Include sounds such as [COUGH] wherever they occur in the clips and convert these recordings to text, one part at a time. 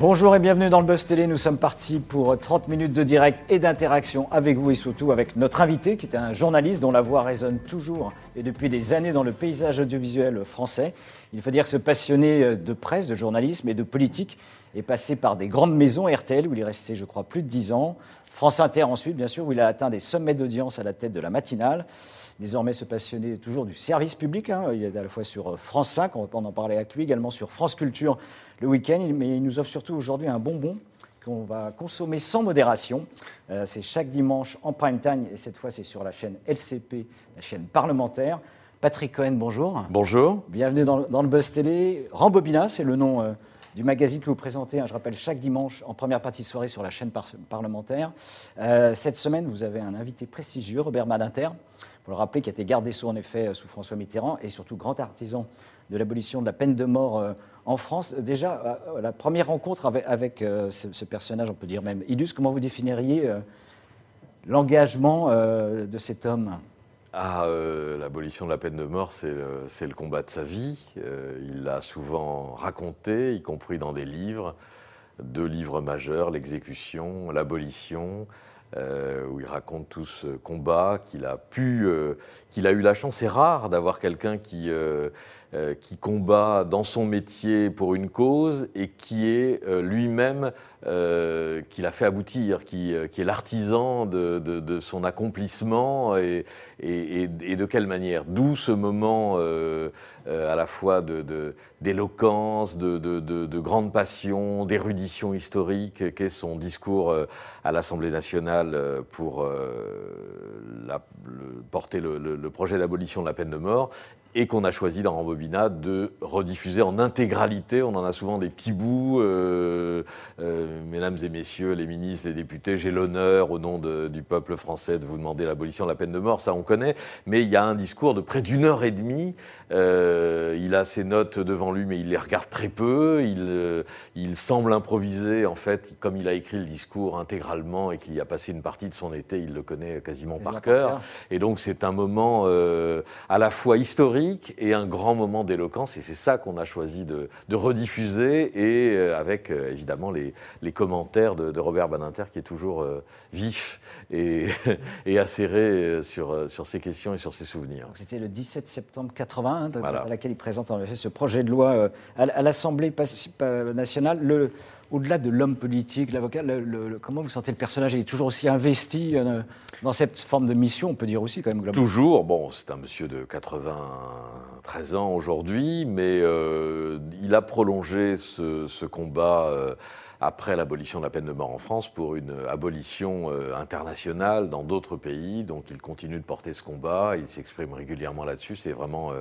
Bonjour et bienvenue dans le Buzz Télé. Nous sommes partis pour 30 minutes de direct et d'interaction avec vous et surtout avec notre invité qui est un journaliste dont la voix résonne toujours et depuis des années dans le paysage audiovisuel français. Il faut dire que ce passionné de presse, de journalisme et de politique est passé par des grandes maisons RTL où il est resté, je crois, plus de 10 ans. France Inter ensuite, bien sûr, où il a atteint des sommets d'audience à la tête de la matinale. Désormais, ce passionné toujours du service public. Hein. Il est à la fois sur France 5, on va en parler avec lui, également sur France Culture le week-end, mais il nous offre surtout aujourd'hui un bonbon qu'on va consommer sans modération. Euh, c'est chaque dimanche en prime time et cette fois c'est sur la chaîne LCP, la chaîne parlementaire. Patrick Cohen, bonjour. Bonjour. Bienvenue dans, le Buzz Télé. Rambobina, c'est le nom euh, du magazine que vous présentez, hein, je rappelle, chaque dimanche en première partie de soirée sur la chaîne parlementaire. Euh, cette semaine, vous avez un invité prestigieux, Robert Madinter, pour le rappeler, qui a été gardé sous en effet sous François Mitterrand et surtout grand artisan de l'abolition de la peine de mort en France, déjà, euh, la première rencontre avec, euh, ce, personnage, on peut dire même illustre, comment vous définiriez euh, l'engagement de cet homme? Ah, l'abolition de la peine de mort, c'est le, combat de sa vie. il l'a souvent raconté, y compris dans des livres, deux livres majeurs, l'exécution, l'abolition, où il raconte tout ce combat qu'il a pu, qu'il a eu la chance. C'est rare d'avoir quelqu'un qui euh, qui combat dans son métier pour une cause et qui est euh, lui-même, euh, qui l'a fait aboutir, qui, est l'artisan de, son accomplissement et, de quelle manière? D'où ce moment à la fois d'éloquence, de, de, grande passion, d'érudition historique, qu'est son discours à l'Assemblée nationale pour porter le projet d'abolition de la peine de mort et qu'on a choisi dans Rambobina de rediffuser en intégralité. On en a souvent des petits bouts. Euh, euh, mesdames et messieurs, les ministres, les députés, j'ai l'honneur, au nom du peuple français, de vous demander l'abolition de la peine de mort. Ça, on connaît. Mais il y a un discours de près d'une heure et demie. Euh, il a ses notes devant lui, mais il les regarde très peu. Il, il semble improviser, en fait, comme il a écrit le discours intégralement et qu'il y a passé une partie de son été, il le connaît quasiment par cœur. Et donc, c'est un moment à la fois historique et un grand moment d'éloquence. Et c'est ça qu'on a choisi de, rediffuser, et euh, avec euh, évidemment les, commentaires de, Robert Badinter, qui est toujours euh, vif et, [LAUGHS] et acéré sur, sur ces questions et sur ses souvenirs. C'était le 17 septembre 81, à laquelle il présente en effet ce projet de loi à, l'Assemblée nationale. Le, au-delà de l'homme politique, l'avocat, comment vous sentez le personnage? Il est toujours aussi investi euh, dans cette forme de mission, on peut dire aussi quand même globalement. Toujours. Bon, c'est un monsieur de 93 ans aujourd'hui, mais euh, il a prolongé ce, combat. Euh, après l'abolition de la peine de mort en France pour une abolition internationale dans d'autres pays. Donc il continue de porter ce combat, il s'exprime régulièrement là-dessus. C'est vraiment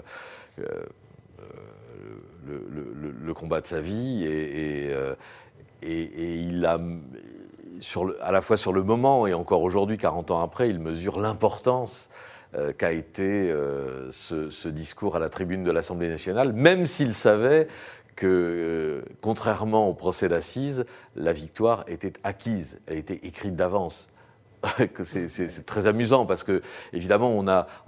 le, combat de sa vie et, il a, à la fois sur le moment et encore aujourd'hui, 40 ans après, il mesure l'importance euh, qu'a été euh, ce, discours à la tribune de l'Assemblée nationale, même s'il savait que, euh, contrairement au procès d'assises, la victoire était acquise, elle était écrite d'avance. [LAUGHS] c'est très amusant parce que, évidemment, on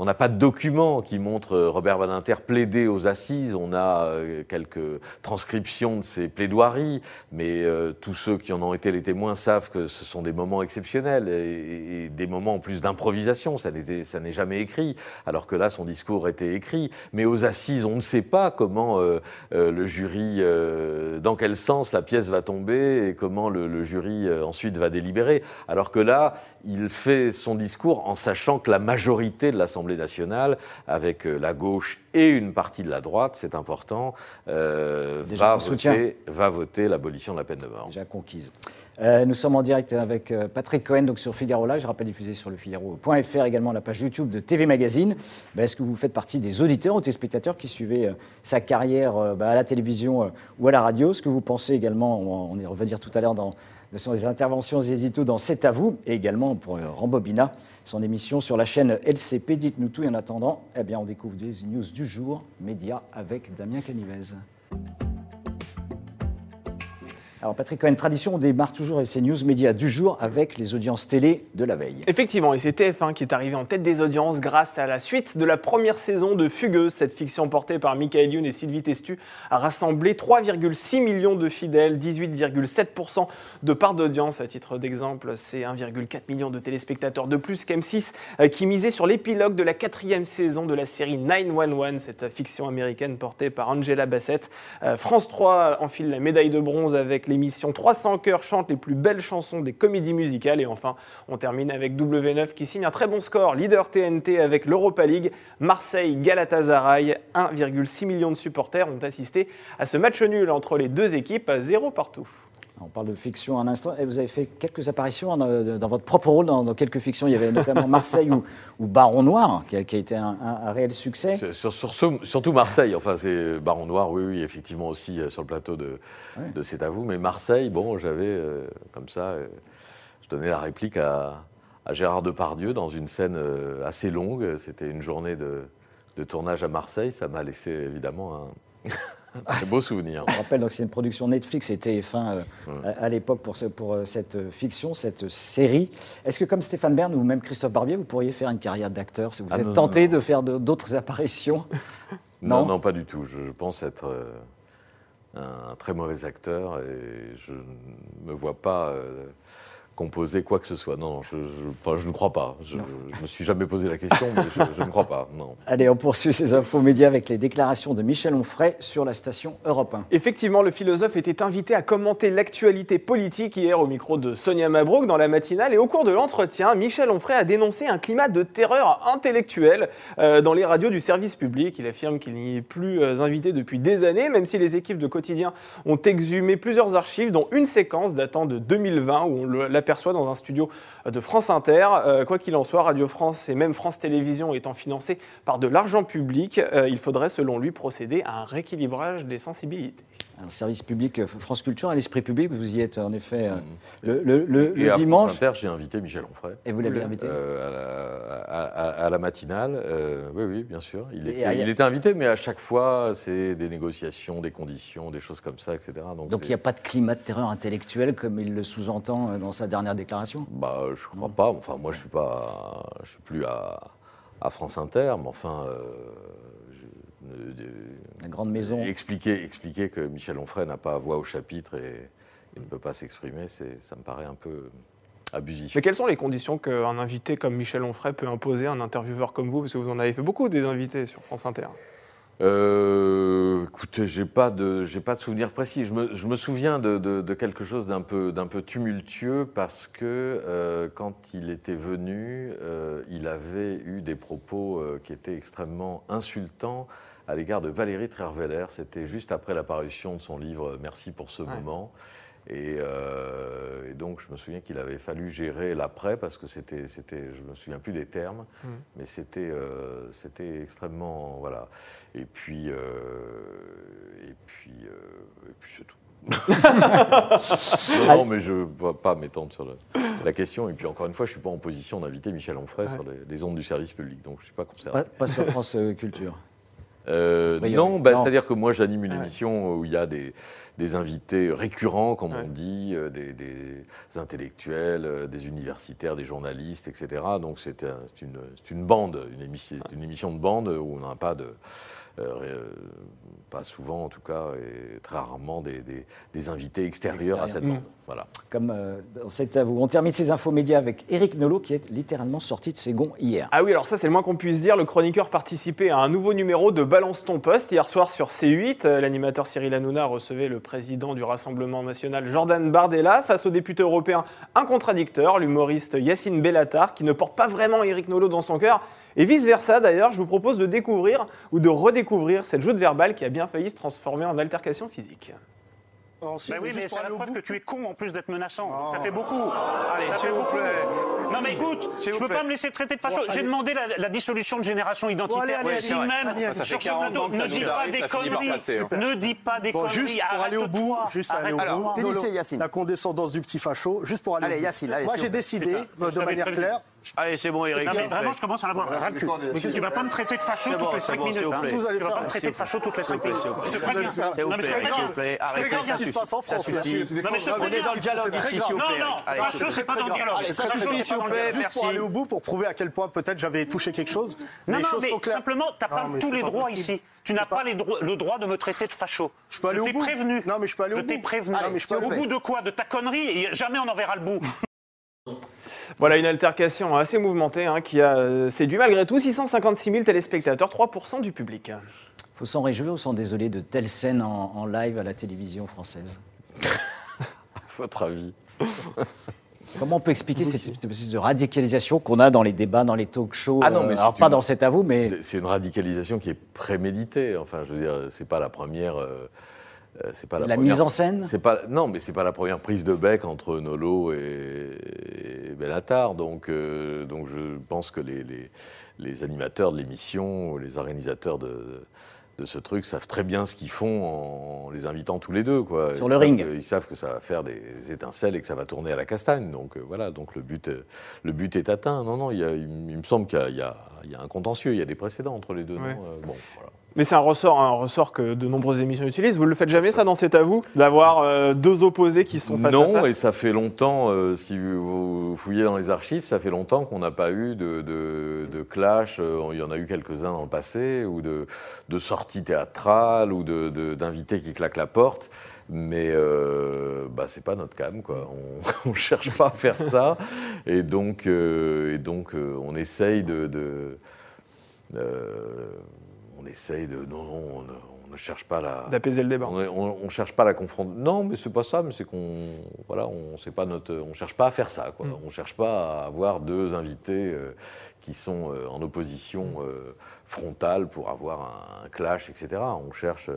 n'a pas de documents qui montrent euh, Robert Badinter plaider aux assises. On a euh, quelques transcriptions de ses plaidoiries, mais euh, tous ceux qui en ont été les témoins savent que ce sont des moments exceptionnels et, des moments en plus d'improvisation. Ça n'est jamais écrit, alors que là, son discours était écrit. Mais aux assises, on ne sait pas comment le jury, dans quel sens la pièce va tomber et comment le, le jury ensuite va délibérer. Alors que là, il fait son discours en sachant que la majorité de l'Assemblée nationale, avec euh, la gauche et une partie de la droite, c'est important, euh, va, voter, l'abolition de la peine de mort. Déjà conquise. Euh, nous sommes en direct avec Patrick Cohen donc sur Figaro Live, je rappelle diffusé sur le Figaro.fr, également la page YouTube de TV Magazine. Ben, est-ce que vous faites partie des auditeurs ou des spectateurs qui suivaient sa carrière ben, à la télévision ou à la radio? Ce que vous pensez également, on, on y revenir tout à l'heure dans sont des interventions édito dans C'est à vous, et également pour euh, Rambobina, son émission sur la chaîne LCP. Dites-nous tout, et en attendant, eh bien, on découvre des news du jour, médias avec Damien Canivez. Alors Patrick une tradition, on démarre toujours ces news médias du jour avec les audiences télé de la veille. Effectivement, et c'est TF1 qui est arrivé en tête des audiences grâce à la suite de la première saison de Fugueuse. Cette fiction portée par Michael Youn et Sylvie Testu a rassemblé 3,6 millions de fidèles, 18,7% de part d'audience. À titre d'exemple, c'est 1,4 million de téléspectateurs de plus qu'M6 euh, qui misait sur l'épilogue de la quatrième saison de la série 911, cette fiction américaine portée par Angela Bassett. Euh, France 3 enfile la médaille de bronze avec l'émission 300 cœurs chante les plus belles chansons des comédies musicales. Et enfin, on termine avec W9 qui signe un très bon score, leader TNT avec l'Europa League. Marseille, Galatasaray, 1,6 million de supporters ont assisté à ce match nul entre les deux équipes à zéro partout. On parle de fiction un instant. Et vous avez fait quelques apparitions dans, votre propre rôle dans, quelques fictions. Il y avait notamment [LAUGHS] Marseille ou, Baron Noir, qui a, été un, réel succès. surtout Marseille. Enfin, c'est Baron Noir, oui, oui, effectivement aussi euh, sur le plateau de, C'est à vous. Mais Marseille, bon, j'avais euh, comme ça, euh, je donnais la réplique à, Gérard Depardieu dans une scène assez longue. C'était une journée de, de tournage à Marseille. Ça m'a laissé évidemment un. Un beau souvenir. Je rappelle, donc c'est une production Netflix et TF1 euh, à, l'époque pour, pour euh, cette euh, fiction, cette série. Est-ce que comme Stéphane Bern ou même Christophe Barbier, vous pourriez faire une carrière d'acteur Si vous ah êtes tenté de faire d'autres apparitions? [LAUGHS] Non, non, pas du tout. Je, pense être un très mauvais acteur et je ne me vois pas composer quoi que ce soit. Non, je, je, ne crois pas. Je ne me suis jamais posé la question, mais je, ne crois pas. Non. Allez, on poursuit ces infos médias avec les déclarations de Michel Onfray sur la station Europe 1. Effectivement, le philosophe était invité à commenter l'actualité politique hier au micro de Sonia Mabrouk dans la matinale. Et au cours de l'entretien, Michel Onfray a dénoncé un climat de terreur intellectuelle euh, dans les radios du service public. Il affirme qu'il n'y est plus euh, invité depuis des années, même si les équipes de quotidien ont exhumé plusieurs archives, dont une séquence datant de 2020 où on l'a dans un studio de France Inter. Euh, quoi qu'il en soit, Radio France et même France Télévisions étant financés par de l'argent public, euh, il faudrait selon lui procéder à un rééquilibrage des sensibilités un service public euh, France Culture, à l'esprit public, vous y êtes en effet mmh. le, le, et à dimanche. France Inter, j'ai invité Michel Onfray. Et vous l'avez invité à, la, matinale, oui, oui, bien sûr. Il était, il était, invité, mais à chaque fois, c'est des négociations, des conditions, des choses comme ça, etc. Donc il n'y a pas de climat de terreur intellectuel comme il le sous-entend dans sa dernière déclaration? Bah, Je ne crois pas. Enfin, moi, je ne suis, pas, je suis plus à, à France Inter, mais enfin. Euh, la grande maison. Expliquer, expliquer que Michel Onfray n'a pas voix au chapitre et, ne peut pas s'exprimer, ça me paraît un peu abusif. Mais quelles sont les conditions qu'un invité comme Michel Onfray peut imposer à un intervieweur comme vous? Parce que vous en avez fait beaucoup des invités sur France Inter. Euh, écoutez, j'ai pas de, j'ai pas de souvenir précis. Je me, je me souviens de, de, quelque chose d'un peu, d'un peu tumultueux parce que euh, quand il était venu, euh, il avait eu des propos euh, qui étaient extrêmement insultants à l'égard de Valérie Trierweiler. C'était juste après la parution de son livre Merci pour ce moment. Euh, et, donc, je me souviens qu'il avait fallu gérer l'après parce que c'était, c'était, je me souviens plus des termes, mmh. mais c'était, euh, c'était extrêmement, voilà. Et puis, euh, et puis, et puis c'est tout. [LAUGHS] non, mais je ne vais pas m'étendre sur, la question. Et puis, encore une fois, je ne suis pas en position d'inviter Michel Onfray sur les, ondes du service public, donc je ne suis pas concerné. Pas, sur France Culture. Non, bah, c'est-à-dire que moi j'anime une ah émission où il y a des, des invités récurrents, comme on dit, euh, des, intellectuels, euh, des universitaires, des journalistes, etc. Donc c'est une, une, bande, une émission, une émission de bande où on n'a pas de euh, pas souvent en tout cas, et très rarement des, invités extérieurs à cette bande. Mm. Voilà. Comme euh, à vous. On termine ces infos médias avec Eric Nolot qui est littéralement sorti de ses gonds hier. Ah oui, alors ça c'est le moins qu'on puisse dire. Le chroniqueur participait à un nouveau numéro de Balance ton poste hier soir sur C8. Euh, l'animateur Cyril Hanouna recevait le président du Rassemblement national Jordan Bardella face au député européen un contradicteur, l'humoriste Yacine Bellatar, qui ne porte pas vraiment Eric Nolot dans son cœur et vice-versa, d'ailleurs, je vous propose de découvrir ou de redécouvrir cette joute verbale qui a bien failli se transformer en altercation physique. Oh, bah oui, mais c'est la preuve que tu es con en plus d'être menaçant. Ça fait beaucoup. Allez, ça fait beaucoup. Non mais écoute, je peux pas me laisser traiter de façon. J'ai demandé la, dissolution de génération identitaire. si même sur ce plateau, ne dis pas des conneries. Ne dis pas des conneries. Juste pour aller au bout, juste aller au bout. La condescendance du petit facho, juste pour aller. Allez, Yacine, allez. Moi, j'ai décidé de manière claire Allez, c'est bon, Eric. Non, mais vraiment, je commence à l'avoir ras. Tu vas pas me traiter de facho C'est toutes les c'est 5 bon, s'il minutes. hein. Tu vas pas me traiter de facho toutes les 5 minutes. S'il vous plaît, Non, arrêtez, ça ce qui se passe en France. Non, On est dans le dialogue ici, s'il vous Non, plaît. non. Allez, facho, c'est pas dans le dialogue. C'est s'il vous plaît. Juste pour merci. aller au bout, pour prouver à quel point peut-être j'avais touché quelque chose. Non, non, mais simplement, t'as pas Non, tous c'est les droits ici. Tu n'as pas le droit de me traiter de facho. Je peux aller au bout. prévenu. Non, mais je peux aller au Je t'ai bout. prévenu. Allez, mais je peux au bout de quoi De ta connerie Et jamais on en verra le bout. Voilà une altercation assez mouvementée hein, qui a euh, séduit malgré tout 656 000 téléspectateurs, 3% du public. Faut s'en réjouir ou s'en désoler de telles scènes en, en live à la télévision française [LAUGHS] Votre avis [LAUGHS] Comment on peut expliquer cette espèce de radicalisation qu'on a dans les débats, dans les talk shows? Ah non, mais euh, Alors c'est pas une- dans cet à vous, mais C'est- une radicalisation qui est préméditée. Enfin, je veux dire, c'est pas la première. euh, c'est pas la, la première- mise en scène C'est pas non, mais c'est pas la première prise de bec entre Nolo et, et Bellatar. Donc, euh, donc je pense que les, les, les animateurs de l'émission, les organisateurs de, de ce truc savent très bien ce qu'ils font en les invitant tous les deux. Quoi. Sur Ils le savent ring. que- ils savent que ça va faire des étincelles et que ça va tourner à la castagne. Donc euh, voilà, donc le but, euh, le but est atteint. Non, non, il, y a- il me il me semble qu'il y a- il y, a- il y a un contentieux, il y a des précédents entre les deux. Ouais. Euh, bon, voilà. Mais c'est un ressort, un ressort que de nombreuses émissions utilisent. Vous ne le faites jamais ça dans C'est à vous D'avoir euh, deux opposés qui sont face non, à face et ça fait longtemps, euh, si vous fouillez dans les archives, ça fait longtemps qu'on n'a pas eu de, de- de clash. euh, il y en a eu quelques-uns dans le passé, ou de, de sorties théâtrales, ou d'invités qui claquent la porte. Mais euh, bah, c'est pas notre cam, quoi. On [LAUGHS] ne cherche pas à faire ça. Et donc, et donc on essaye de. de- on essaye de. Non, non, on ne, on ne cherche pas la. D'apaiser le débat. On, on cherche pas la confrontation. Non, mais c'est pas ça. Mais c'est qu'on, voilà, on c'est pas notre, on cherche pas à faire ça. Quoi. On cherche pas à avoir deux invités euh, qui sont euh, en opposition euh, frontale pour avoir un, clash, etc. On cherche,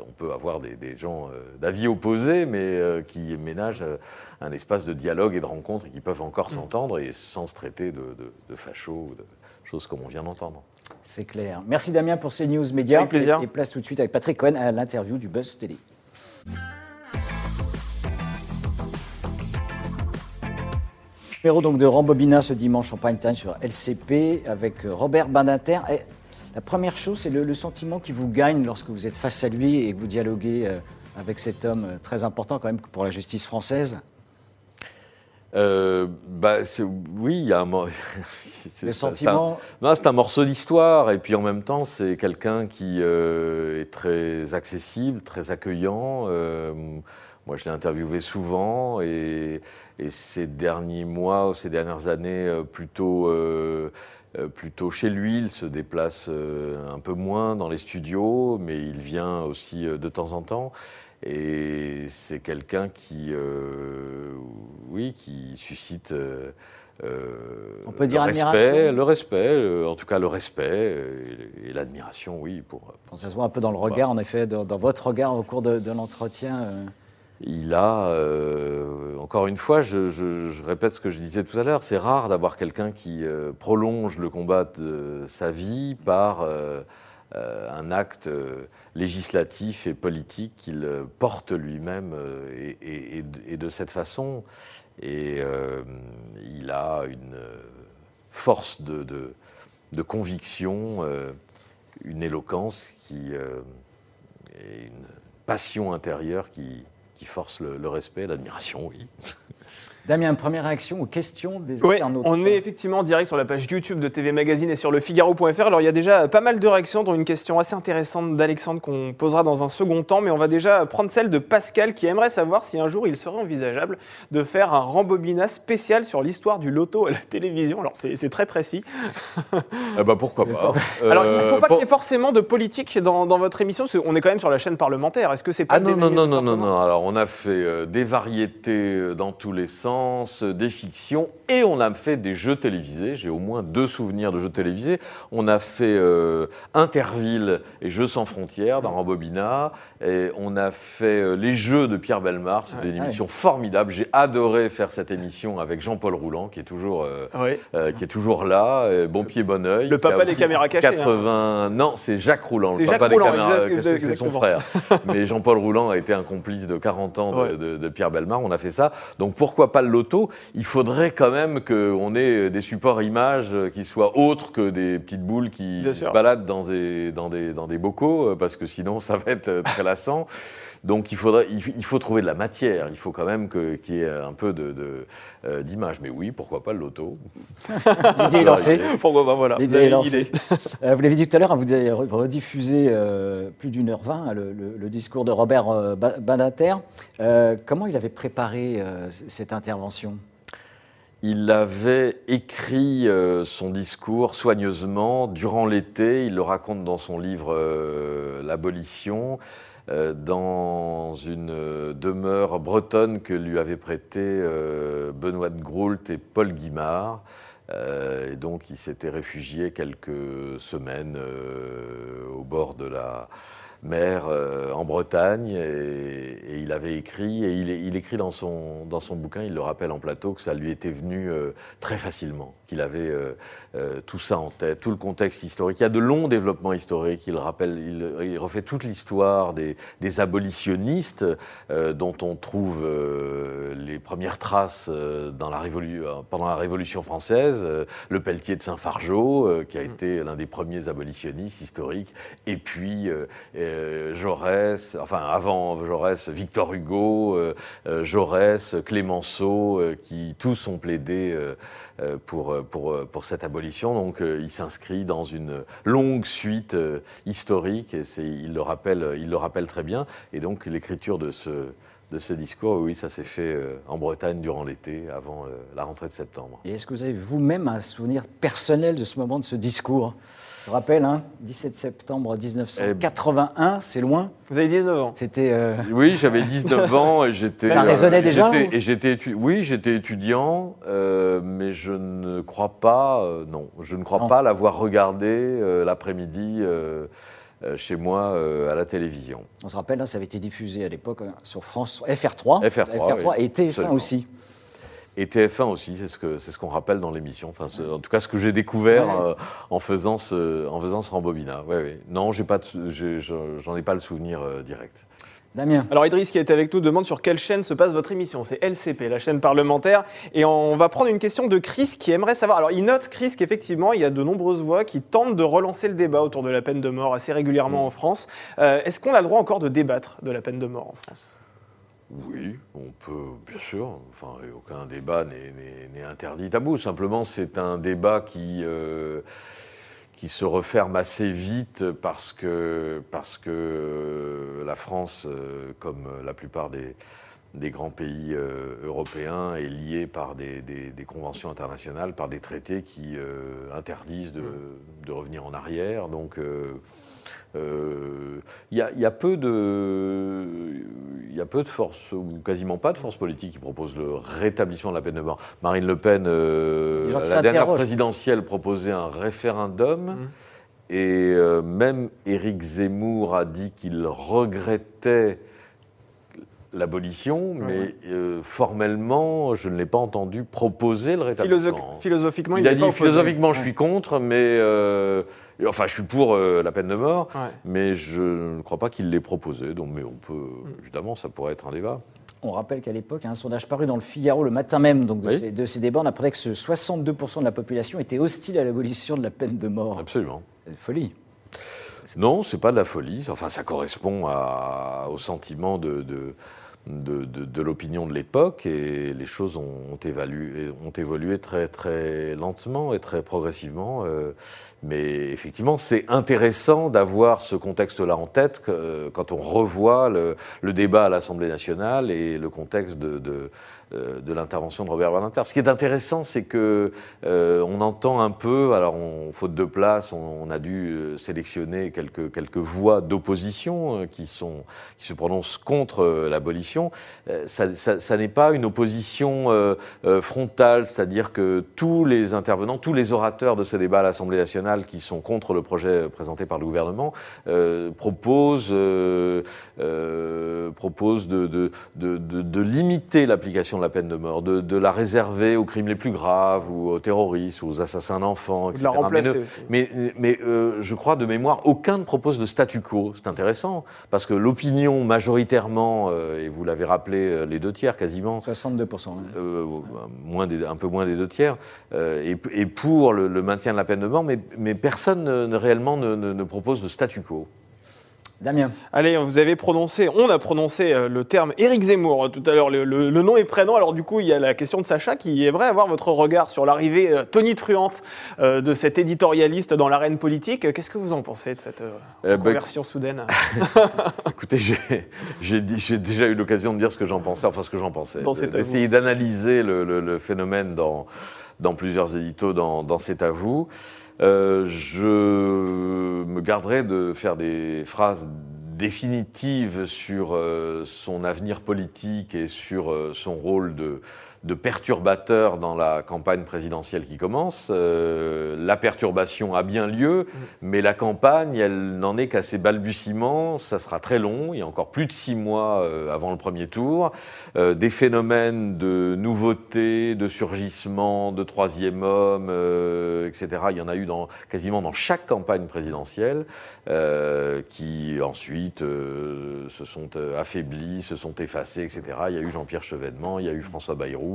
on peut avoir des, des gens d'avis opposés, mais qui ménagent un espace de dialogue et de rencontre et qui peuvent encore s'entendre et sans se traiter de, de, de fachos ou de choses comme on vient d'entendre. C'est clair. Merci Damien pour ces news médias. Avec plaisir. Et, et place tout de suite avec Patrick Cohen à l'interview du Buzz Télé. Numéro donc de Rambobina ce dimanche en prime time sur LCP avec Robert Badinter. Et la première chose, c'est le, le sentiment qui vous gagne lorsque vous êtes face à lui et que vous dialoguez euh, avec cet homme euh, très important quand même pour la justice française. Euh, bah, oui, il y a un. mo- [LAUGHS] c'est- Le c'est un- sentiment. Non, c'est un morceau d'histoire, et puis en même temps, c'est quelqu'un qui euh, est très accessible, très accueillant. Euh, moi, je l'ai interviewé souvent, et, et ces derniers mois, ou ces dernières années, euh, plutôt, euh, plutôt chez lui. Il se déplace euh, un peu moins dans les studios, mais il vient aussi euh, de temps en temps. Et c'est quelqu'un qui, euh, oui, qui suscite. euh, euh, On peut dire le respect, admiration le respect, en tout cas le respect et, et l'admiration, oui. Pour, ça se voit un peu dans le regard, en effet, dans, dans votre regard au cours de, de l'entretien. euh. il a, euh, encore une fois, je, je- je répète ce que je disais tout à l'heure, c'est rare d'avoir quelqu'un qui prolonge le combat de sa vie par un acte euh, législatif et politique qu'il euh, porte lui-même euh, et, et- et de- et de cette façon. Et euh, il a une euh, force de, de- conviction, euh, une éloquence qui, euh, et une passion intérieure qui, qui force le, le respect, l'admiration, oui. Damien, première réaction aux questions des Oui, internautes. on est effectivement en direct sur la page YouTube de TV Magazine et sur le Figaro.fr. Alors il y a déjà pas mal de réactions, dont une question assez intéressante d'Alexandre qu'on posera dans un second temps, mais on va déjà prendre celle de Pascal qui aimerait savoir si un jour il serait envisageable de faire un rembobinat spécial sur l'histoire du loto à la télévision. Alors c'est très précis. Ah [LAUGHS] bah pourquoi pas. Alors il ne faut Euh, pas pour- qu'il y ait forcément de politique dans, dans votre émission, parce qu'on est quand même sur la chaîne parlementaire. Est-ce que c'est pas Ah non, non, non, non, non, non. Alors, on a fait euh, des variétés euh, dans tous les sens, des fictions, et on a fait des jeux télévisés. J'ai au moins deux souvenirs de jeux télévisés. On a fait euh, Interville et Jeux sans frontières dans Rambobina, et on a fait euh, les jeux de Pierre Belmar. C'était une ouais. émission formidable. J'ai adoré faire cette émission avec Jean-Paul Roulant, qui est toujours, euh, qui est toujours là, bon pied, bon oeil. Le papa des caméras cachées, hein. 80... Non, c'est Jacques Roulant, le papa Roulant, des caméras exact- cachées, c'est son frère. [LAUGHS] Mais Jean-Paul Roulant a été un complice de 40 ans de, Ouais. de- de Pierre Belmar. On a fait ça. Donc pour pourquoi pas le loto Il faudrait quand même qu'on ait des supports images qui soient autres que des petites boules qui se baladent dans des, dans, des, dans des bocaux, parce que sinon [LAUGHS] ça va être très lassant. Donc il, faudrait, il, faut trouver de la matière, il faut quand même qu'il y ait un peu d'image. De, euh, d'image. Mais oui, pourquoi pas le loto [LAUGHS] L'idée est lancée. Pourquoi pas, voilà. L'idée est lancée. [LAUGHS] Euh, vous l'avez dit tout à l'heure, vous avez rediffusé euh, plus d'une heure vingt le, le, discours de Robert Badinter. comment il avait préparé cette intervention? Il avait écrit son discours soigneusement durant l'été. Il le raconte dans son livre L'abolition. Euh, dans une euh, demeure bretonne que lui avaient prêté euh, Benoît de Groult et Paul Guimard. et donc il s'était réfugié quelques semaines au bord de la, euh, en Bretagne, et, il avait écrit, et il, écrit dans son, dans son bouquin, il le rappelle en plateau, que ça lui était venu euh, très facilement, qu'il avait euh, tout ça en tête, tout le contexte historique. Il y a de longs développements historiques, il, rappelle, il, refait toute l'histoire des, des, abolitionnistes dont on trouve les premières traces dans la pendant la Révolution française, le Pelletier de Saint-Fargeau, qui a mmh. été l'un des premiers abolitionnistes historiques, et puis euh, Jaurès, enfin avant Jaurès, Victor Hugo, euh, euh, Jaurès, Clémenceau, qui tous ont plaidé pour, pour, pour cette abolition. Donc il s'inscrit dans une longue suite historique et il le, rappelle, il le rappelle très bien. Et donc l'écriture de ce, de ce discours, oui, ça s'est fait en Bretagne durant l'été, avant la rentrée de septembre. Et est-ce que vous avez vous-même un souvenir personnel de ce moment, de ce discours? Je rappelle, hein, 17 septembre 1981, c'est loin. Vous avez 19 ans. C'était. Euh, oui, j'avais 19 ans et j'étais. Ça résonnait déjà. Et j'étais, oui, j'étais étudiant, euh, mais je ne crois pas, euh, non, je ne crois pas l'avoir regardé l'après-midi. chez moi à la télévision. On se rappelle, hein, ça avait été diffusé à l'époque hein, sur France FR3, FR3, et TF1 aussi. Et TF1 aussi, c'est ce qu'on ce qu'on rappelle dans l'émission. Enfin, en tout cas, ce que j'ai découvert euh, en, faisant ce, en faisant ce rembobinat. Ouais, ouais. Non, j'en ai, pas le souvenir euh, direct. Damien. Alors Idriss qui est avec nous demande sur quelle chaîne se passe votre émission. C'est LCP, la chaîne parlementaire. Et on va prendre une question de Chris qui aimerait savoir. Alors il note, Chris, qu'effectivement, il y a de nombreuses voix qui tentent de relancer le débat autour de la peine de mort assez régulièrement en France. Euh, est-ce qu'on a le droit encore de débattre de la peine de mort en France? Oui, on peut, bien sûr. Enfin, aucun débat n'est interdit tabou. Simplement, c'est un débat qui, euh, qui se referme assez vite parce que, parce que euh, la France, euh, comme la plupart des, grands pays européens, est liée par des, conventions internationales, par des traités qui interdisent de, de, revenir en arrière. Donc, il euh, y, a peu de, il y a peu de forces, ou quasiment pas de forces politiques qui proposent le rétablissement de la peine de mort. Marine Le Pen, euh, la dernière présidentielle, proposait un référendum. Mmh. Et euh, même Éric Zemmour a dit qu'il regrettait l'abolition, mais formellement, je ne l'ai pas entendu proposer le rétablissement. philosophiquement, il, a dit philosophiquement, je suis contre, mais Enfin, je suis pour euh, la peine de mort, mais je ne crois pas qu'il l'ait proposé. Donc, mais on peut, mm. évidemment, ça pourrait être un débat. On rappelle qu'à l'époque, un sondage paru dans le Figaro le matin même donc de, ces, de ces, débats, on apprenait que 62% de la population était hostile à l'abolition de la peine de mort. Absolument. C'est folie. Non, c'est pas de la folie. Enfin, ça correspond au sentiment de de, l'opinion de l'époque et les choses ont, évalué, ont, évolué très, très lentement et très progressivement. Euh, mais effectivement, c'est intéressant d'avoir ce contexte-là en tête quand on revoit le, le débat à l'Assemblée nationale et le contexte de, euh, de l'intervention de Robert Badinter. Ce qui est intéressant, c'est que euh, on entend un peu, alors on, faute de place, on, a dû euh, sélectionner quelques, voix d'opposition qui, sont, qui se prononcent contre l'abolition. ça, ça, n'est pas une opposition frontale, c'est-à-dire que tous les intervenants, tous les orateurs de ce débat à l'Assemblée nationale qui sont contre le projet présenté par le gouvernement proposent, proposent de, de, de, de limiter l'application la peine de mort, de, la réserver aux crimes les plus graves, ou aux terroristes, ou aux assassins d'enfants, etc. De la remplacer mais, mais, euh, je crois de mémoire, aucun ne propose de statu quo. C'est intéressant, parce que l'opinion majoritairement, euh, et vous l'avez rappelé, euh, les deux tiers quasiment. 62%. moins un peu moins des deux tiers, et, pour le, maintien de la peine de mort, mais, mais personne ne, réellement ne, ne propose de statu quo. Damien. Allez, vous avez prononcé, on a prononcé euh, le terme Éric Zemmour euh, tout à l'heure, le, nom et prénom. Alors du coup, il y a la question de Sacha qui aimerait avoir votre regard sur l'arrivée euh, tonitruante de cet éditorialiste dans l'arène politique. Qu'est-ce que vous en pensez de cette eh ben, conversion soudaine [LAUGHS] Écoutez, j'ai déjà eu l'occasion de dire ce que j'en pensais, enfin ce que j'en pensais. D'essayer d'analyser le, phénomène dans, dans plusieurs éditos dans, dans C'est à vous. Euh, je me garderai de faire des phrases définitives sur euh, son avenir politique et sur euh, son rôle de de perturbateurs dans la campagne présidentielle qui commence. Euh, la perturbation a bien lieu, mais la campagne, elle n'en est qu'à ses balbutiements. Ça sera très long. Il y a encore plus de six mois euh, avant le premier tour. Euh, des phénomènes de nouveauté, de surgissement, de troisième homme, etc. Il y en a eu dans, quasiment dans chaque campagne présidentielle, qui ensuite se sont affaiblis, se sont effacés, etc. Il y a eu Jean-Pierre Chevènement, il y a eu François Bayrou.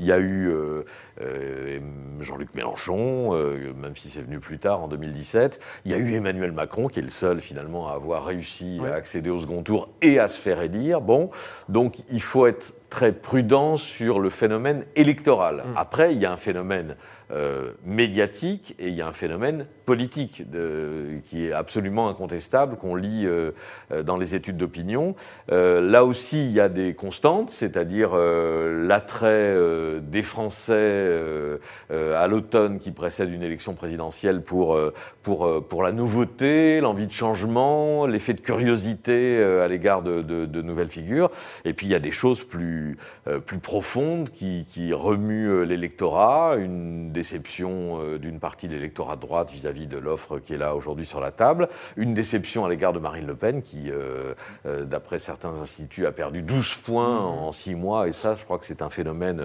Il y a eu euh, euh, Jean-Luc Mélenchon, euh, même si c'est venu plus tard en 2017. Il y a eu Emmanuel Macron, qui est le seul finalement à avoir réussi à accéder au second tour et à se faire élire. Bon, donc il faut être très prudent sur le phénomène électoral. Mm. Après, il y a un phénomène euh, médiatique et il y a un phénomène politique de, qui est absolument incontestable, qu'on lit euh, euh, dans les études d'opinion. là aussi, il y a des constantes, c'est-à-dire l'attrait des Français à l'automne qui précède une élection présidentielle pour, pour, pour la nouveauté, l'envie de changement, l'effet de curiosité à l'égard de, de, de, nouvelles figures. Et puis, il y a des choses plus, plus profondes qui, qui remuent l'électorat, une déception euh, d'une partie de l'électorat de droite vis-à-vis de l'offre qui est là aujourd'hui sur la table, une déception à l'égard de Marine Le Pen qui, euh, euh, d'après certains instituts, a perdu 12 points mmh. en 6 mois, et ça, je crois que c'est un phénomène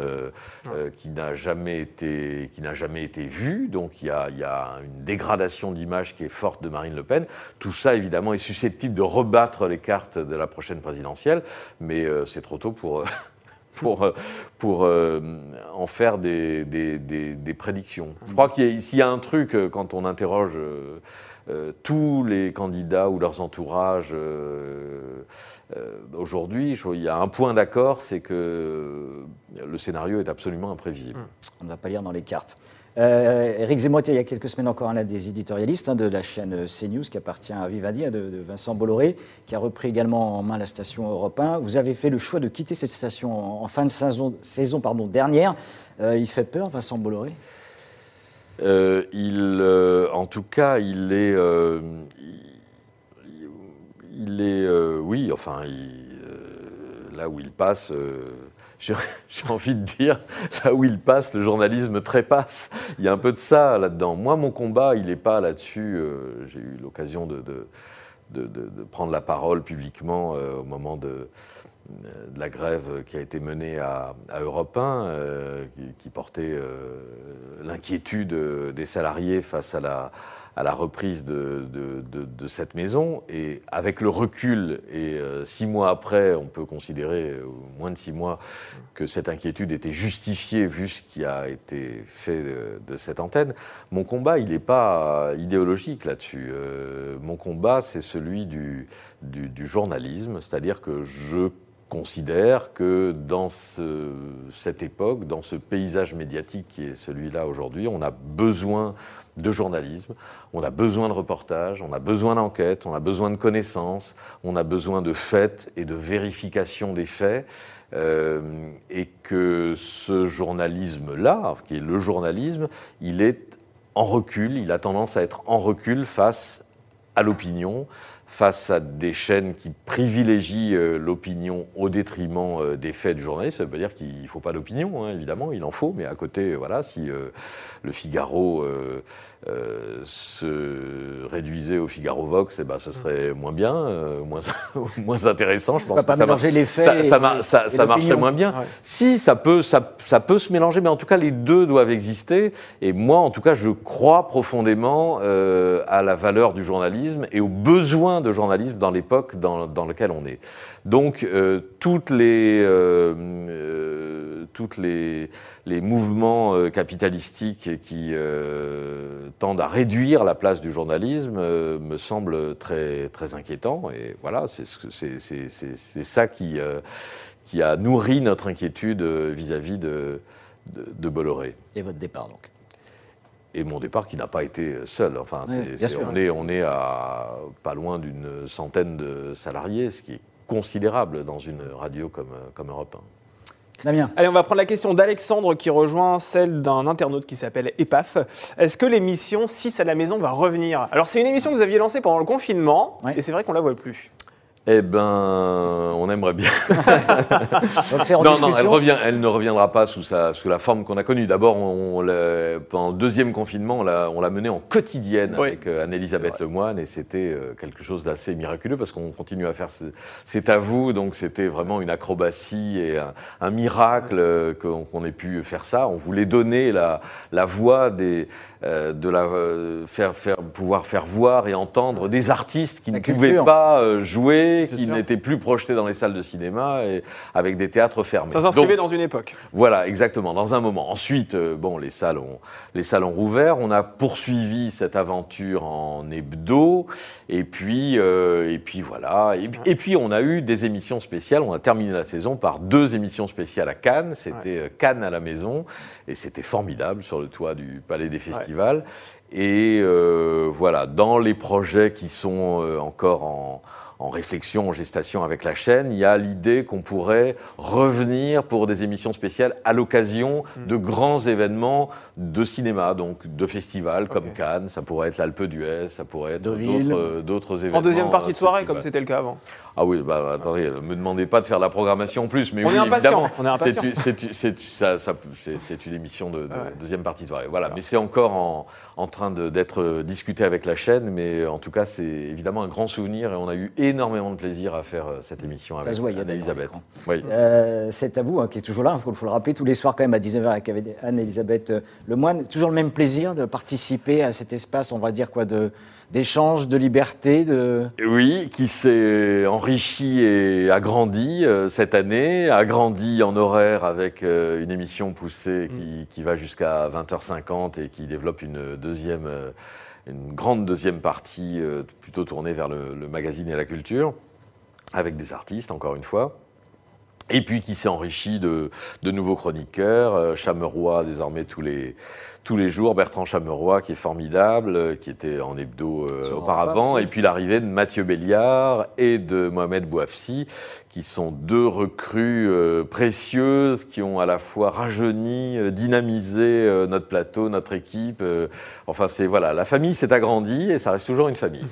qui n'a jamais été qui n'a jamais été vu. Donc il y a, il y a une dégradation d'image qui est forte de Marine Le Pen. Tout ça, évidemment, est susceptible de rebattre les cartes de la prochaine présidentielle, mais c'est trop tôt pour pour, euh, pour euh, en faire des, des, des, prédictions. Je crois qu'il y, a un truc, euh, quand on interroge tous les candidats ou leurs entourages aujourd'hui, il y a un point d'accord, c'est que le scénario est absolument imprévisible. On ne va pas lire dans les cartes. Euh, Eric Zemmour il y a quelques semaines encore, un des éditorialistes hein, de la chaîne CNews qui appartient à Vivendi, hein, de, Vincent Bolloré, qui a repris également en main la station Europe 1. Vous avez fait le choix de quitter cette station en, fin de saison, dernière. Euh, il fait peur, Vincent Bolloré? Euh, il, En tout cas, il est. il, est. oui, enfin, là où il passe j'ai envie de dire, là où il passe, le journalisme trépasse. Il y a un peu de ça là-dedans. Moi, mon combat, il n'est pas là-dessus. Euh, j'ai eu l'occasion de, prendre la parole publiquement euh, au moment de, la grève qui a été menée à, Europe 1, euh, qui, portait l'inquiétude des salariés face à la à la reprise de, cette maison. Et avec le recul, et euh, six mois après, on peut considérer, euh, moins de six mois, que cette inquiétude était justifiée vu ce qui a été fait de, cette antenne. Mon combat, il n'est pas idéologique là-dessus. Euh, mon combat, c'est celui du journalisme, c'est-à-dire que je considère que dans ce, cette époque, dans ce paysage médiatique qui est celui-là aujourd'hui, on a besoin de journalisme, on a besoin de reportages, on a besoin d'enquêtes, on a besoin de connaissances, on a besoin de faits et de vérification des faits. Euh, et que ce journalisme-là, qui est le journalisme, il est en recul, il a tendance à être en recul face à l'opinion, face à des chaînes qui privilégient euh, l'opinion au détriment euh, des faits du journaliste. Ça veut pas dire qu'il ne faut pas d'opinion, hein, évidemment, il en faut, mais à côté, voilà, si euh, le Figaro se réduisait au Figaro Vox, eh ben, ce serait moins bien, moins, [LAUGHS] moins intéressant. Je pense pas mélanger les faits. Ça, ça, marcherait moins bien. Si, ça peut, ça, ça, peut se mélanger, mais en tout cas, les deux doivent exister. Et moi, en tout cas, je crois profondément à la valeur du journalisme et aux besoins de journalisme dans l'époque dans, dans, laquelle on est. Donc, euh, toutes les, euh, euh, toutes les, les mouvements capitalistiques qui tendent à réduire la place du journalisme me semblent très, très inquiétants. Et voilà, c'est ça qui, qui a nourri notre inquiétude vis-à-vis de, de, de Bolloré. Et votre départ, donc? Et mon départ qui n'a pas été seul. Enfin, on, est, on est à pas loin d'une centaine de salariés, ce qui est considérable dans une radio comme, comme Europe 1. Damien. Allez, on va prendre la question d'Alexandre qui rejoint celle d'un internaute qui s'appelle EPAF. Est-ce que l'émission 6 à la maison va revenir? Alors, c'est une émission que vous aviez lancée pendant le confinement, et c'est vrai qu'on la voit plus. Eh ben, on aimerait bien. [LAUGHS] non, non, elle, revient, elle ne reviendra pas sous, sa, sous la forme qu'on a connue. D'abord, on, pendant le deuxième confinement, on l'a, on l'a menée en quotidienne avec euh, Anne-Elisabeth Lemoine et c'était euh, quelque chose d'assez miraculeux parce qu'on continue à faire C'est à vous, donc c'était vraiment une acrobatie et un, miracle euh, qu'on, ait pu faire ça. On voulait donner la, la voix des, de la, faire, faire, pouvoir faire voir et entendre des artistes qui ne pouvaient pas jouer qui n'étaient plus projetés dans les salles de cinéma et avec des théâtres fermés. Ça s'inscrivait dans une époque. Voilà, exactement, dans un moment. Ensuite, euh, bon, les salles ont, les salles ont rouvert. On a poursuivi cette aventure en hebdo. Et puis, euh, et puis voilà. Et, puis, on a eu des émissions spéciales. On a terminé la saison par deux émissions spéciales à Cannes. C'était euh, Cannes à la maison. Et c'était formidable sur le toit du Palais des Festivals. Et voilà, dans les projets qui sont encore en en réflexion, en gestation avec la chaîne, il y a l'idée qu'on pourrait revenir pour des émissions spéciales à l'occasion hmm. de grands événements de cinéma, donc de festivals comme Cannes, ça pourrait être l'Alpe d'Huez, ça pourrait être d'autres événements. En deuxième partie de soirée, comme c'était le cas avant. Ah oui, bah, attendez, ne me demandez pas de faire de la programmation en plus, mais on oui, est impatient. On est C'est une émission de, deuxième partie de soirée. Voilà, mais c'est encore en, en train d'être discuté avec la chaîne, mais en tout cas, c'est évidemment un grand souvenir et on a eu énormément de plaisir à faire euh, cette émission avec Anne-Elisabeth. Euh, c'est à vous, hein, qui est toujours là, il faut, le rappeler, tous les soirs quand même à 19h avec Anne-Elisabeth euh, Lemoine. Toujours le même plaisir de participer à cet espace, on va dire quoi, de d'échange, de liberté de... Oui, qui s'est enrichi et agrandi euh, cette année, agrandi en horaire avec euh, une émission poussée qui, mm. va jusqu'à 20h50 et qui développe une deuxième, euh, une grande deuxième partie plutôt tournée vers le, le, magazine et la culture, avec des artistes, encore une fois. Et puis qui s'est enrichi de, de, nouveaux chroniqueurs, Chameroy désormais tous les tous les jours Bertrand Chameroy, qui est formidable, euh, qui était en hebdo euh, auparavant, et puis l'arrivée de Mathieu Béliard et de Mohamed Bouafsi, qui sont deux recrues euh, précieuses, qui ont à la fois rajeuni, dynamisé notre plateau, notre équipe. enfin, c'est voilà, la famille s'est agrandie et ça reste toujours une famille.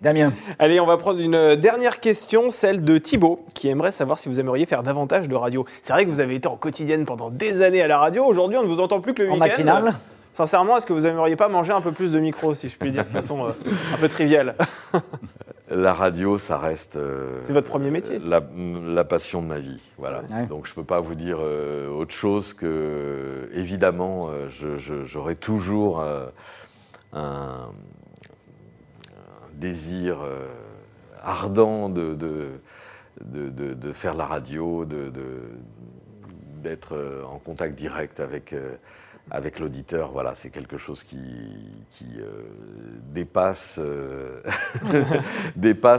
Damien. Allez, on va prendre une dernière question, celle de Thibaut, qui aimerait savoir si vous aimeriez faire davantage de radio. C'est vrai que vous avez été en quotidienne pendant des années à la radio. Aujourd'hui, on ne vous entend plus que le week-end. En matinale Sincèrement, est-ce que vous aimeriez pas manger un peu plus de micro, si je puis dire, de façon euh, un peu triviale? [LAUGHS] La radio, ça reste. Euh, c'est votre premier métier la, passion de ma vie. Voilà. Donc je ne peux pas vous dire euh, autre chose que, évidemment, j'aurai toujours un désir euh, ardent de, de, faire la radio, d'être euh, en contact direct avec, euh, avec l'auditeur. Voilà, c'est quelque chose qui, qui [LAUGHS] dépasse,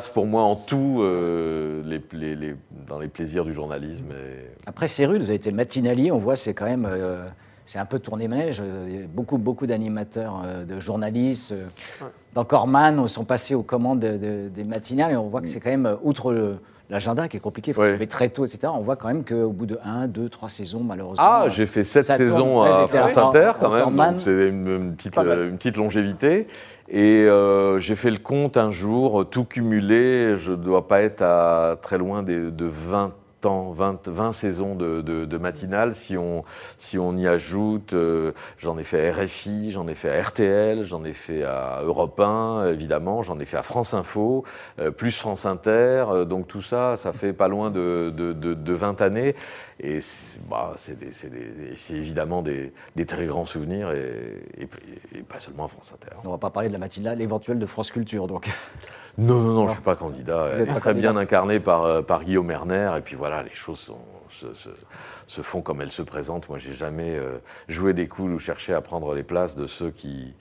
pour moi en tout les, les, dans les plaisirs du journalisme. Après, c'est rude, vous avez été matinalier, on voit, c'est quand même c'est un peu tourné manège. Beaucoup, beaucoup d'animateurs, de journalistes, dans Corman, sont passés aux commandes des matinales et on voit que c'est quand même, outre l'agenda qui est compliqué, il faut se lever très tôt, etc. On voit quand même qu'au bout de 1, 2, 3 saisons, malheureusement. Ah, j'ai fait 7 saisons à France Inter quand même, c'est une, petite, une petite longévité. Et euh, j'ai fait le compte un jour, tout cumulé, je ne dois pas être à très loin de 20 20, 20 saisons de, de, matinale. Si on, si on y ajoute, euh, j'en ai fait à RFI, j'en ai fait à RTL, j'en ai fait à Europe 1, évidemment, j'en ai fait à France Info, euh, plus France Inter. Euh, donc tout ça, ça fait pas loin de, de 20 années. Et bah, c'est évidemment des, des, très grands souvenirs, et, et, pas seulement à France Inter. On ne va pas parler de la matinale éventuelle de France Culture, donc. Non, non, non, je ne suis pas candidat. Elle est très bien incarnée par, euh, par Guillaume Erner. Et puis voilà, les choses se, font comme elles se présentent. Moi, j'ai jamais euh, joué des coups ou cherché à prendre les places de ceux qui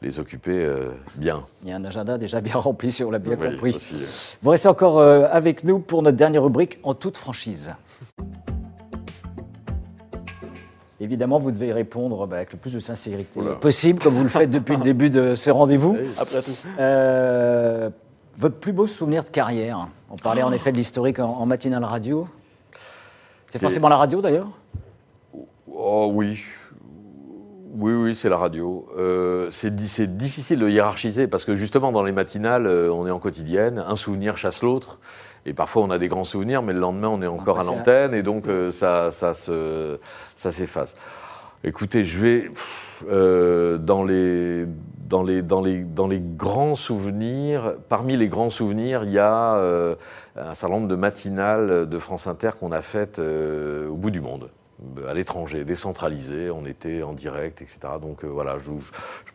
les occupaient euh, bien. Il y a un agenda déjà bien rempli, si on l'a bien compris. Vous restez encore avec nous pour notre dernière rubrique en toute franchise. Évidemment, vous devez répondre bah, avec le plus de sincérité possible, comme vous le faites depuis le début de ce rendez-vous. Après tout. Euh, votre plus beau souvenir de carrière On parlait en effet de l'historique en, matinale radio. C'est forcément la radio d'ailleurs? Oh oui. Oui, oui, c'est la radio. Euh, c'est difficile de hiérarchiser parce que justement, dans les matinales, euh, on est en quotidienne, un souvenir chasse l'autre. Et parfois, on a des grands souvenirs, mais le lendemain, on est encore à l'antenne, et donc euh, ça, ça, ça s'efface. Écoutez, je vais euh, dans, les, dans, les, dans, les, dans les grands souvenirs. Parmi les grands souvenirs, il y a euh, un certain nombre de matinales de France Inter qu'on a faites au bout du monde à l'étranger, décentralisé, on était en direct, etc. Donc euh, voilà, je,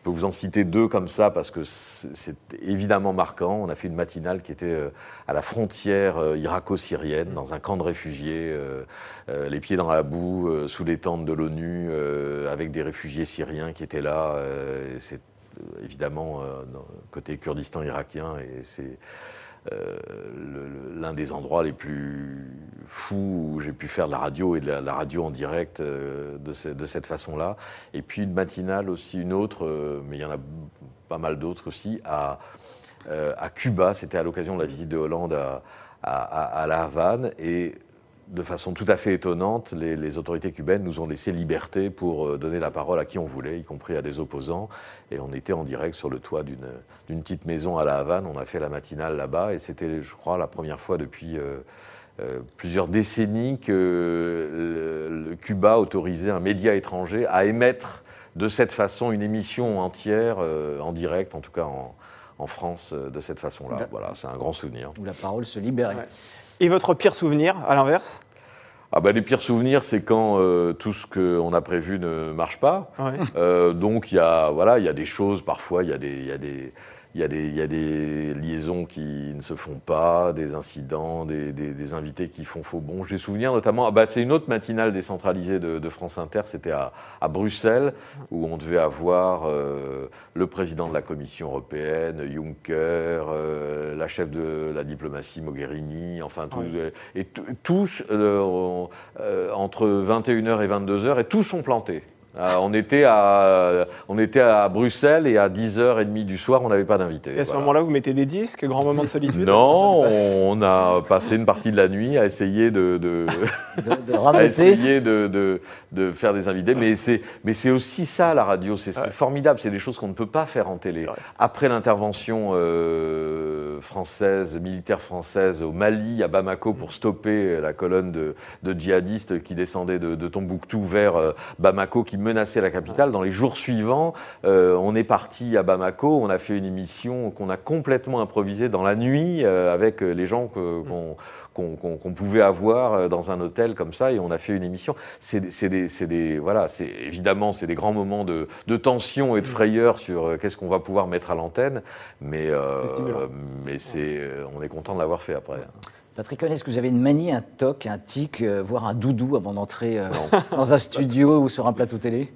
peux vous en citer deux comme ça parce que c'est évidemment marquant. On a fait une matinale qui était euh, à la frontière euh, irako-syrienne, dans un camp de réfugiés, les pieds dans la boue, sous les tentes de l'ONU, avec des réfugiés syriens qui étaient là. c'est évidemment côté Kurdistan irakien et c'est l'un des endroits les plus fous où j'ai pu faire de la radio et de la, radio en direct euh, de, cette façon-là. Et puis une matinale aussi, une autre, euh, mais il y en a pas mal d'autres aussi, à, Cuba. C'était à l'occasion de la visite de Hollande à, à, à La Havane. Et de façon tout à fait étonnante, les, autorités cubaines nous ont laissé liberté pour euh, donner la parole à qui on voulait, y compris à des opposants. Et on était en direct sur le toit d'une petite maison à La Havane. On a fait la matinale là-bas et c'était, je crois, la première fois depuis euh, euh, plusieurs décennies que le Cuba autorisait un média étranger à émettre de cette façon une émission entière en direct, en tout cas en, France, de cette façon-là. Voilà, c'est un grand souvenir. Où la parole se libérait. Et votre pire souvenir, à l'inverse ah ben, les pires souvenirs, c'est quand euh, tout ce qu'on a prévu ne marche pas. Euh, donc il y a voilà, il y a des choses parfois, il y a des, il y a des il y, a des, il y, a des, liaisons qui ne se font pas, des incidents, des, des, invités qui font faux bon. J'ai souvenir notamment, ah bah c'est une autre matinale décentralisée de, de France Inter, c'était à, à, Bruxelles, où on devait avoir euh, le président de la Commission européenne, Juncker, euh, la chef de la diplomatie, Mogherini, enfin, tous, et tous euh, entre 21h et 22h, et tous sont plantés. Euh, on, était à, on était à Bruxelles et à 10h30 du soir, on n'avait pas d'invité. Et à ce moment-là, vous mettez des disques, grand moment de solitude Non, on a passé une partie de la nuit à essayer de, de, [LAUGHS] [LAUGHS] essayer de, de, faire des invités. Mais c'est, mais c'est aussi ça, la radio. C'est, formidable. C'est des choses qu'on ne peut pas faire en télé. Après l'intervention euh, française, militaire française au Mali, à Bamako, pour stopper la colonne de, djihadistes qui descendait de, Tombouctou vers euh, Bamako, qui menaçait la capitale. Dans les jours suivants, euh, on est parti à Bamako, on a fait une émission qu'on a complètement improvisée dans la nuit euh, avec les gens qu'on pouvait avoir euh, dans un hôtel comme ça et on a fait une émission. C'est des, des, voilà, c'est évidemment c'est des grands moments de, de, tension et de frayeur sur qu'est-ce qu'on va pouvoir mettre à l'antenne, mais mais c'est on est content de l'avoir fait après. Patrick, est-ce que vous avez une manie, un toc, un tic, euh, voire un doudou avant d'entrer euh, [LAUGHS] dans un studio ou sur un plateau télé?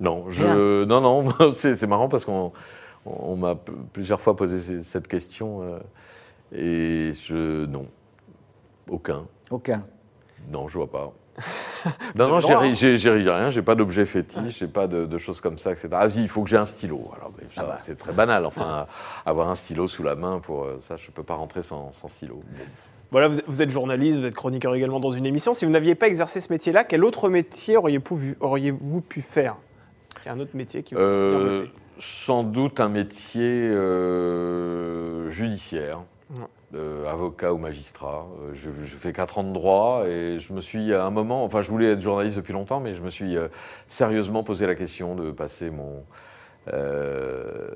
Non, je, non, non, [LAUGHS] c'est marrant parce qu'on on, m'a plusieurs fois posé cette question euh, et je non, aucun. Aucun. Non, je vois pas. [LAUGHS] non, non, j'ai rien, j'ai pas d'objet fétiche, j'ai pas de, choses comme ça, etc. Ah, il faut que j'ai un stylo. Alors, ah bah. c'est très banal. Enfin, [LAUGHS] avoir un stylo sous la main, pour ça, je peux pas rentrer sans, stylo. Voilà, vous, êtes journaliste, vous êtes chroniqueur également dans une émission. Si vous n'aviez pas exercé ce métier-là, quel autre métier auriez-vous pu faire? Il y a un autre métier qui vous euh, Sans doute un métier euh, judiciaire. Avocat ou magistrat. Euh, je, fais 4 ans de droit et je me suis à un moment, enfin je voulais être journaliste depuis longtemps, mais je me suis sérieusement posé la question de passer mon, euh,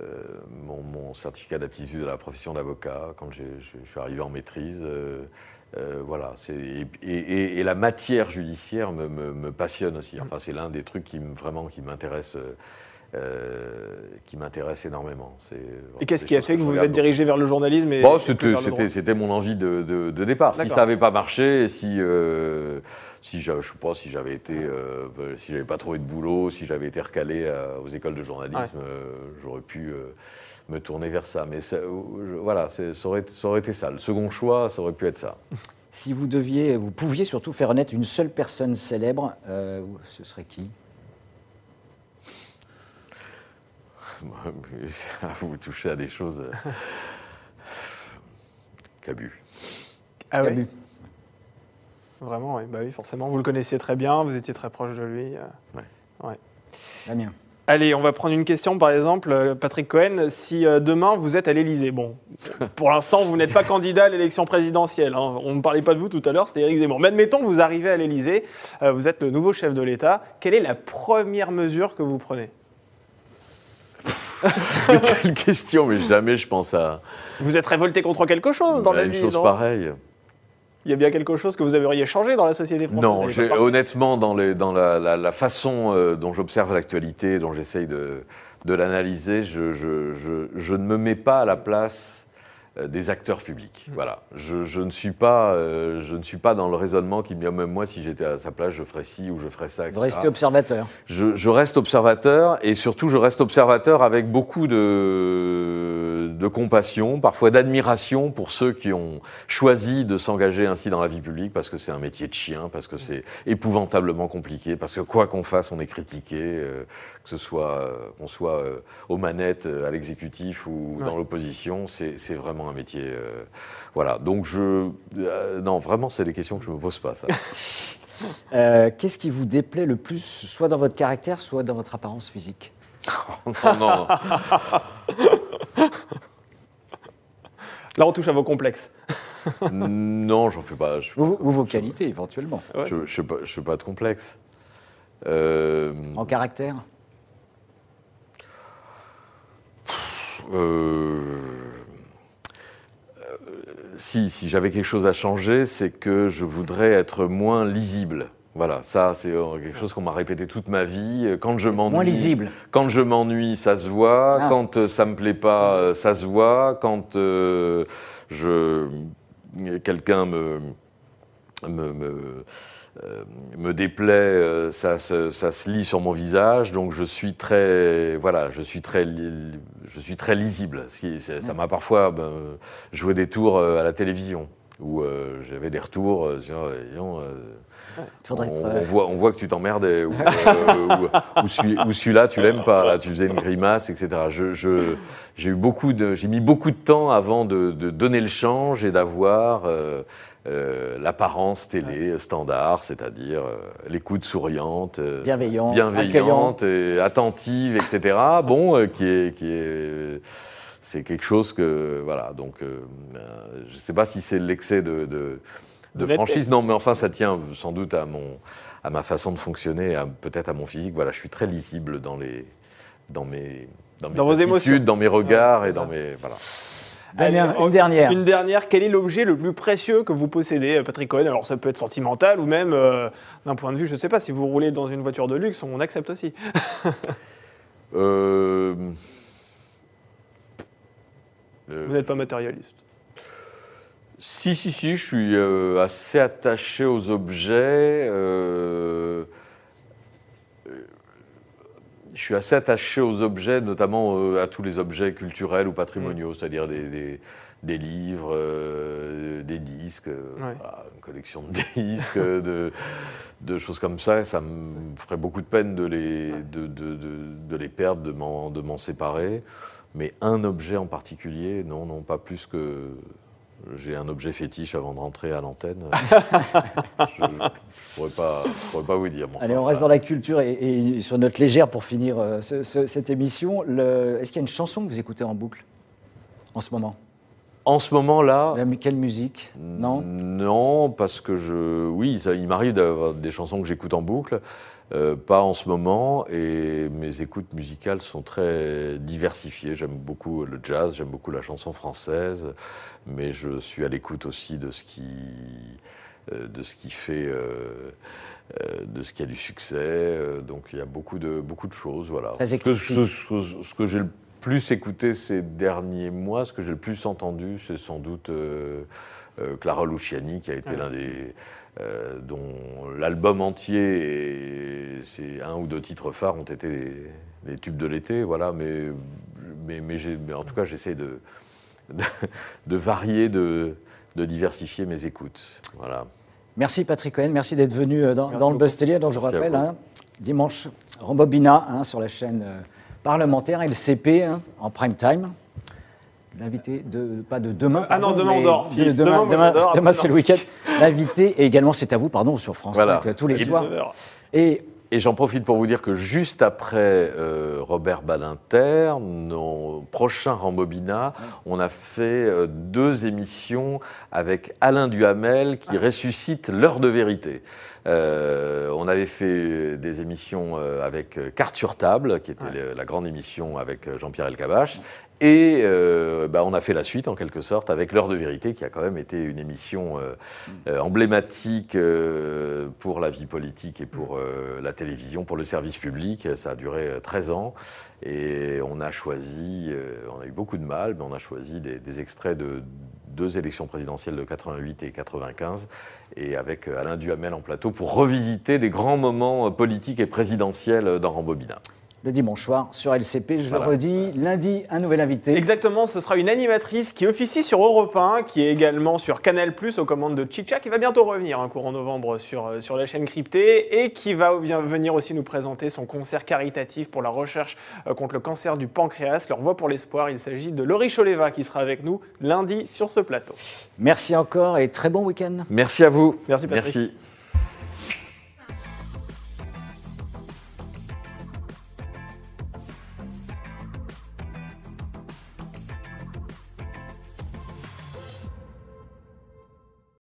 mon, certificat d'aptitude à la profession d'avocat quand je, suis arrivé en maîtrise. Euh, euh, voilà, et, la matière judiciaire me, me, passionne aussi. Enfin, c'est l'un des trucs qui vraiment qui m'intéresse. Qui m'intéresse énormément. Et qu'est-ce qui a fait que, vous vous êtes dirigé vers le journalisme et, bon, C'était mon envie de, de, départ. Si ça n'avait pas marché, si si je sais pas si j'avais été euh, si j'avais pas trouvé de boulot si j'avais été recalé euh, aux écoles de journalisme euh, j'aurais pu me tourner vers ça. Mais voilà ça aurait, ça aurait, été ça. Le second choix ça aurait pu être ça. Si vous deviez vous pouviez surtout faire naître une seule personne célèbre ce serait qui? [LAUGHS] vous touchez à des choses Cabu. Ah oui. Vraiment, oui. Bah oui, forcément. Vous le connaissiez très bien, vous étiez très proche de lui. Euh. Ouais. Damien. Allez, on va prendre une question, par exemple, euh, Patrick Cohen. Si euh, demain vous êtes à l'Élysée, bon, pour l'instant vous n'êtes pas candidat à l'élection présidentielle. Hein. On ne parlait pas de vous tout à l'heure, c'était Éric Zemmour. Mais admettons que vous arrivez à l'Élysée, vous êtes le nouveau chef de l'État. Quelle est la première mesure que vous prenez? [LAUGHS] Quelle question, mais jamais je pense à. Vous êtes révolté contre quelque chose dans la vie Une chose pareille. Il y a bien quelque chose que vous aimeriez changer dans la société française Non, honnêtement, dans, dans la, façon euh, dont j'observe l'actualité, dont j'essaye de, l'analyser, je, je, ne me mets pas à la place des acteurs publics. Mm. Voilà. Je, ne suis pas, euh, je ne suis pas dans le raisonnement qui me dit, même moi, si j'étais à sa place, je ferais ci ou je ferais ça. Vous restez observateur. Je, reste observateur et surtout, je reste observateur avec beaucoup de, de compassion, parfois d'admiration pour ceux qui ont choisi de s'engager ainsi dans la vie publique parce que c'est un métier de chien, parce que c'est épouvantablement compliqué, parce que quoi qu'on fasse, on est critiqué. Euh, que ce soit euh, qu'on soit euh, aux manettes, euh, à l'exécutif ou dans l'opposition, c'est vraiment un métier. voilà. Donc je, non, vraiment, c'est des questions que je me pose pas. Ça. [LAUGHS] Qu'est-ce qui vous déplaît le plus, soit dans votre caractère, soit dans votre apparence physique? [LAUGHS] Non, non. Là, on touche à vos complexes. [LAUGHS] non, j'en fais pas. ou, vos qualités, éventuellement. Je ne fais, pas, pas de complexe. En caractère? Euh, si, si j'avais quelque chose à changer, c'est que je voudrais être moins lisible. Voilà, ça c'est euh, quelque chose qu'on m'a répété toute ma vie. Quand je m'ennuie, moins lisible. Quand je m'ennuie, ça se voit. Ah. Quand euh, ça me plaît pas, ça se voit. Quand je quelqu'un me, me, me euh, me déplaît, euh, ça, ça, se lit sur mon visage, donc je suis très, voilà, je suis très, je suis très lisible. Ça m'a parfois ben, joué des tours euh, à la télévision où j'avais des retours. on, voit, on voit que tu t'emmerdais, [LAUGHS] ou, ou, celui-là, tu l'aimes pas, là, tu faisais une grimace, etc. Je, j'ai eu beaucoup de, j'ai mis beaucoup de temps avant de, de donner le change et d'avoir euh, l'apparence télé standard, c'est-à-dire euh, l'écoute souriante, euh, bienveillante, bienveillante et attentive, etc. Bon, qui est, qui est, c'est quelque chose que voilà. Donc, je ne sais pas si c'est l'excès de, de, franchise. Non, mais enfin, ça tient sans doute à mon, à ma façon de fonctionner, peut-être à mon physique. Voilà, je suis très lisible dans les, dans mes, dans mes vos émotions, dans mes regards et dans mes voilà une dernière. Une dernière. Quel est l'objet le plus précieux que vous possédez, euh, Patrick Cohen? Alors, ça peut être sentimental ou même euh, d'un point de vue, je ne sais pas, si vous roulez dans une voiture de luxe, on accepte aussi. [LAUGHS] Euh, vous n'êtes pas matérialiste Si, si, si, je suis assez attaché aux objets je suis assez attaché aux objets, notamment euh, à tous les objets culturels ou patrimoniaux, mm. c'est-à-dire des, des, livres, euh, des disques, euh, une collection de [LAUGHS] disques, de, de, choses comme ça. Ça me ferait beaucoup de peine de les, de, de, de les perdre, de m'en séparer. Mais un objet en particulier, non, non, pas plus que j'ai un objet fétiche avant de rentrer à l'antenne. [LAUGHS] je ne pourrais, pas, pourrais pas vous dire. Allez, on reste dans la culture et, sur notre légère pour finir euh, cette émission. Est-ce qu'il y a une chanson que vous écoutez en boucle en ce moment? En ce moment-là. Quelle musique? Non? Non, parce que je. Oui, ça, il m'arrive d'avoir des chansons que j'écoute en boucle. Euh, pas en ce moment, et mes écoutes musicales sont très diversifiées. J'aime beaucoup le jazz, j'aime beaucoup la chanson française, mais je suis à l'écoute aussi de ce qui, de ce qui fait, euh, de ce qui a du succès. donc il y a beaucoup de, beaucoup de choses. Voilà. Ce que, ce que j'ai le plus écouté ces derniers mois, ce que j'ai le plus entendu, c'est sans doute Clara Luciani, qui a été l'un des euh, dont l'album entier et c'est un ou deux titres phares ont été les, tubes de l'été, voilà. Mais, mais, mais, en tout cas, j'essaie de, [LAUGHS] de, varier, de, de, diversifier mes écoutes, voilà. Merci Patrick Cohen, merci d'être venu euh, dans, le Buzz Télé. Donc je rappelle, hein, dimanche, Rambobina hein, sur la chaîne euh, parlementaire LCP hein, en prime time l'invité de pas de demain. ah non, demain on dort. demain, demain, c'est le week-end. L'invité et également c'est à vous, pardon, sur France voilà. tous les soirs. Et et j'en profite pour vous dire que juste après euh, Robert Badinter, nos prochains Rambobina, on a fait euh, deux émissions avec Alain Duhamel qui ah. ressuscite l'heure de vérité. Euh, on avait fait des émissions avec Carte sur table, qui était la grande émission avec Jean-Pierre Elkabach, et euh, bah, on a fait la suite, en quelque sorte, avec L'heure de vérité, qui a quand même été une émission euh, euh, emblématique pour la vie politique et pour la télévision, pour le service public. Ça a duré 13 ans. Et on a choisi, on a eu beaucoup de mal, mais on a choisi des, extraits de deux élections présidentielles de 88 et 95, et avec Alain Duhamel en plateau pour revisiter des grands moments politiques et présidentiels dans Rambobina le dimanche soir sur LCP. Je le redis, lundi, un nouvel invité. Exactement, ce sera une animatrice qui officie sur Europe 1, qui est également sur Canal Plus aux commandes de Chicha, qui va bientôt revenir un hein, courant novembre sur, euh, sur la chaîne cryptée et qui va venir aussi nous présenter son concert caritatif pour la recherche euh, contre le cancer du pancréas. Leur voix pour l'espoir, il s'agit de Laurie Choleva qui sera avec nous lundi sur ce plateau. Merci encore et très bon week-end. Merci à vous. Merci Patrick. Merci.